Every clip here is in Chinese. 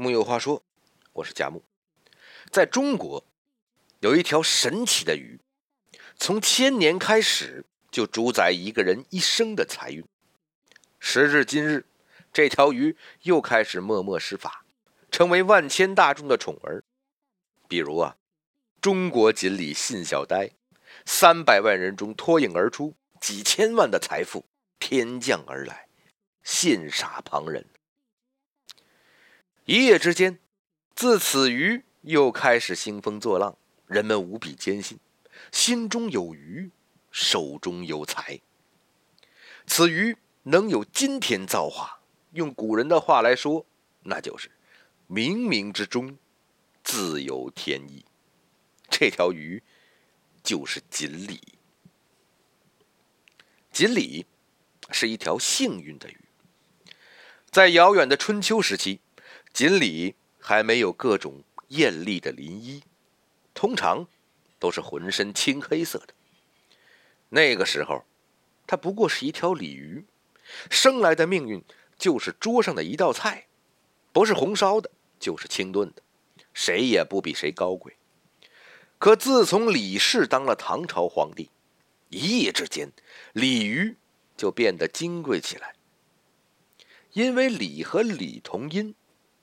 木有话说，我是佳木。在中国，有一条神奇的鱼，从千年开始就主宰一个人一生的财运。时至今日，这条鱼又开始默默施法，成为万千大众的宠儿。比如啊，中国锦鲤信小呆，三百万人中脱颖而出，几千万的财富天降而来，羡煞旁人。一夜之间，自此鱼又开始兴风作浪，人们无比坚信，心中有鱼，手中有财。此鱼能有今天造化，用古人的话来说，那就是冥冥之中自有天意。这条鱼就是锦鲤。锦鲤是一条幸运的鱼，在遥远的春秋时期。锦鲤还没有各种艳丽的鳞衣，通常都是浑身青黑色的。那个时候，它不过是一条鲤鱼，生来的命运就是桌上的一道菜，不是红烧的，就是清炖的，谁也不比谁高贵。可自从李氏当了唐朝皇帝，一夜之间，鲤鱼就变得金贵起来，因为鲤和李同音。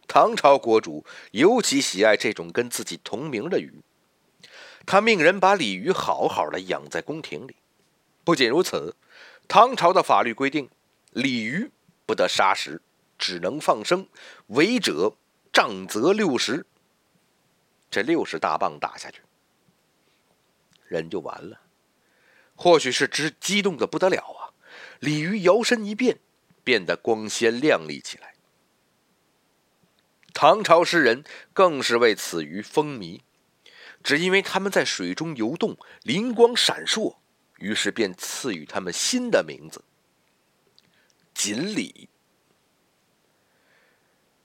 唐朝国主尤其喜爱这种跟自己同名的鱼，他命人把鲤鱼好好的养在宫廷里。不仅如此，唐朝的法律规定，鲤鱼不得杀食，只能放生，违者杖责六十。这六十大棒打下去，人就完了。或许是之激动的不得了啊，鲤鱼摇身一变，变得光鲜亮丽起来。唐朝诗人更是为此鱼风靡，只因为他们在水中游动，灵光闪烁，于是便赐予他们新的名字——锦鲤。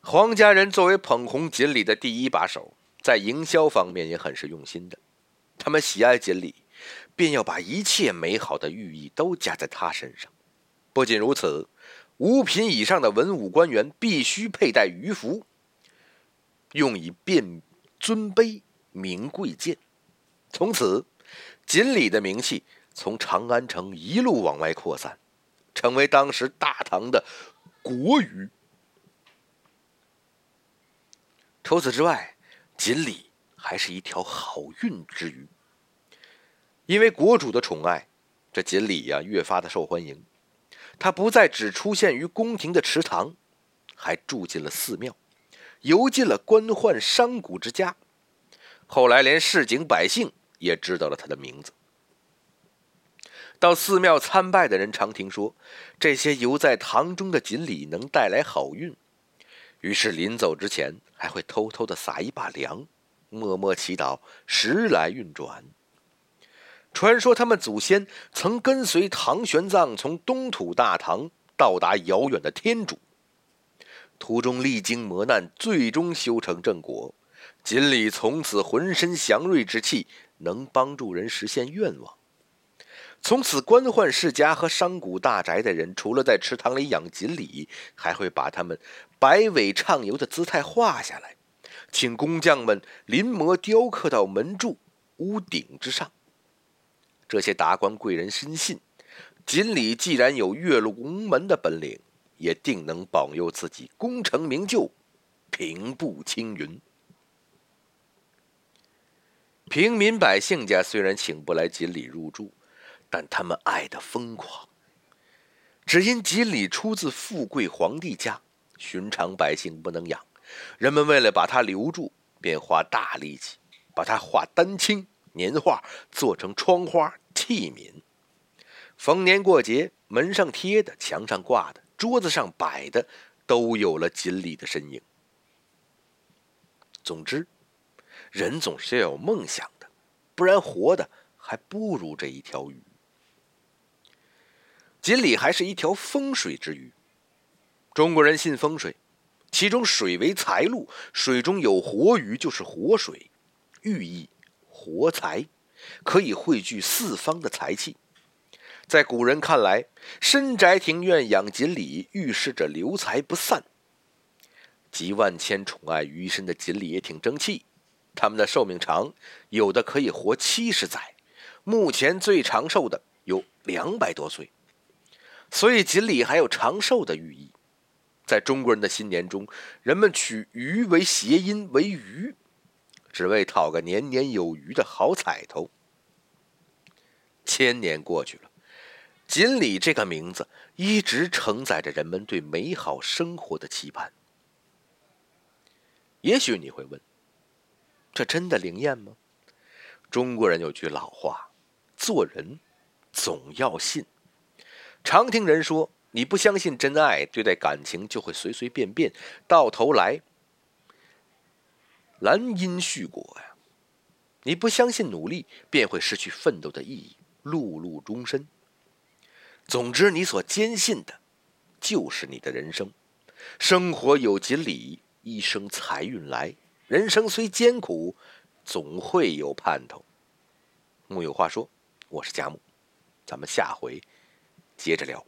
黄家人作为捧红锦鲤的第一把手，在营销方面也很是用心的。他们喜爱锦鲤，便要把一切美好的寓意都加在它身上。不仅如此，五品以上的文武官员必须佩戴鱼符。用以辨尊卑名贵贱，从此锦鲤的名气从长安城一路往外扩散，成为当时大唐的国语。除此之外，锦鲤还是一条好运之鱼。因为国主的宠爱，这锦鲤呀越发的受欢迎。它不再只出现于宫廷的池塘，还住进了寺庙。游进了官宦商贾之家，后来连市井百姓也知道了他的名字。到寺庙参拜的人常听说，这些游在堂中的锦鲤能带来好运，于是临走之前还会偷偷的撒一把粮，默默祈祷时来运转。传说他们祖先曾跟随唐玄奘从东土大唐到达遥远的天竺。途中历经磨难，最终修成正果。锦鲤从此浑身祥瑞之气，能帮助人实现愿望。从此，官宦世家和商贾大宅的人，除了在池塘里养锦鲤，还会把它们摆尾畅游的姿态画下来，请工匠们临摹雕刻到门柱、屋顶之上。这些达官贵人深信，锦鲤既然有跃龙门的本领。也定能保佑自己功成名就，平步青云。平民百姓家虽然请不来锦鲤入住，但他们爱的疯狂。只因锦鲤出自富贵皇帝家，寻常百姓不能养，人们为了把它留住，便花大力气把它画丹青、年画，做成窗花、器皿。逢年过节，门上贴的，墙上挂的。桌子上摆的都有了锦鲤的身影。总之，人总是要有梦想的，不然活的还不如这一条鱼。锦鲤还是一条风水之鱼。中国人信风水，其中水为财路，水中有活鱼就是活水，寓意活财，可以汇聚四方的财气。在古人看来，深宅庭院养锦鲤，预示着留财不散。集万千宠爱于一身的锦鲤也挺争气，它们的寿命长，有的可以活七十载，目前最长寿的有两百多岁。所以锦鲤还有长寿的寓意。在中国人的新年中，人们取鱼为谐音为鱼，只为讨个年年有余的好彩头。千年过去了，锦鲤这个名字一直承载着人们对美好生活的期盼。也许你会问：这真的灵验吗？中国人有句老话：“做人总要信。”常听人说。你不相信真爱，对待感情就会随随便便，到头来兰因絮果呀。你不相信努力，便会失去奋斗的意义，碌碌终身。总之，你所坚信的，就是你的人生。生活有锦鲤，一生财运来。人生虽艰苦，总会有盼头。木有话说，我是佳木，咱们下回接着聊。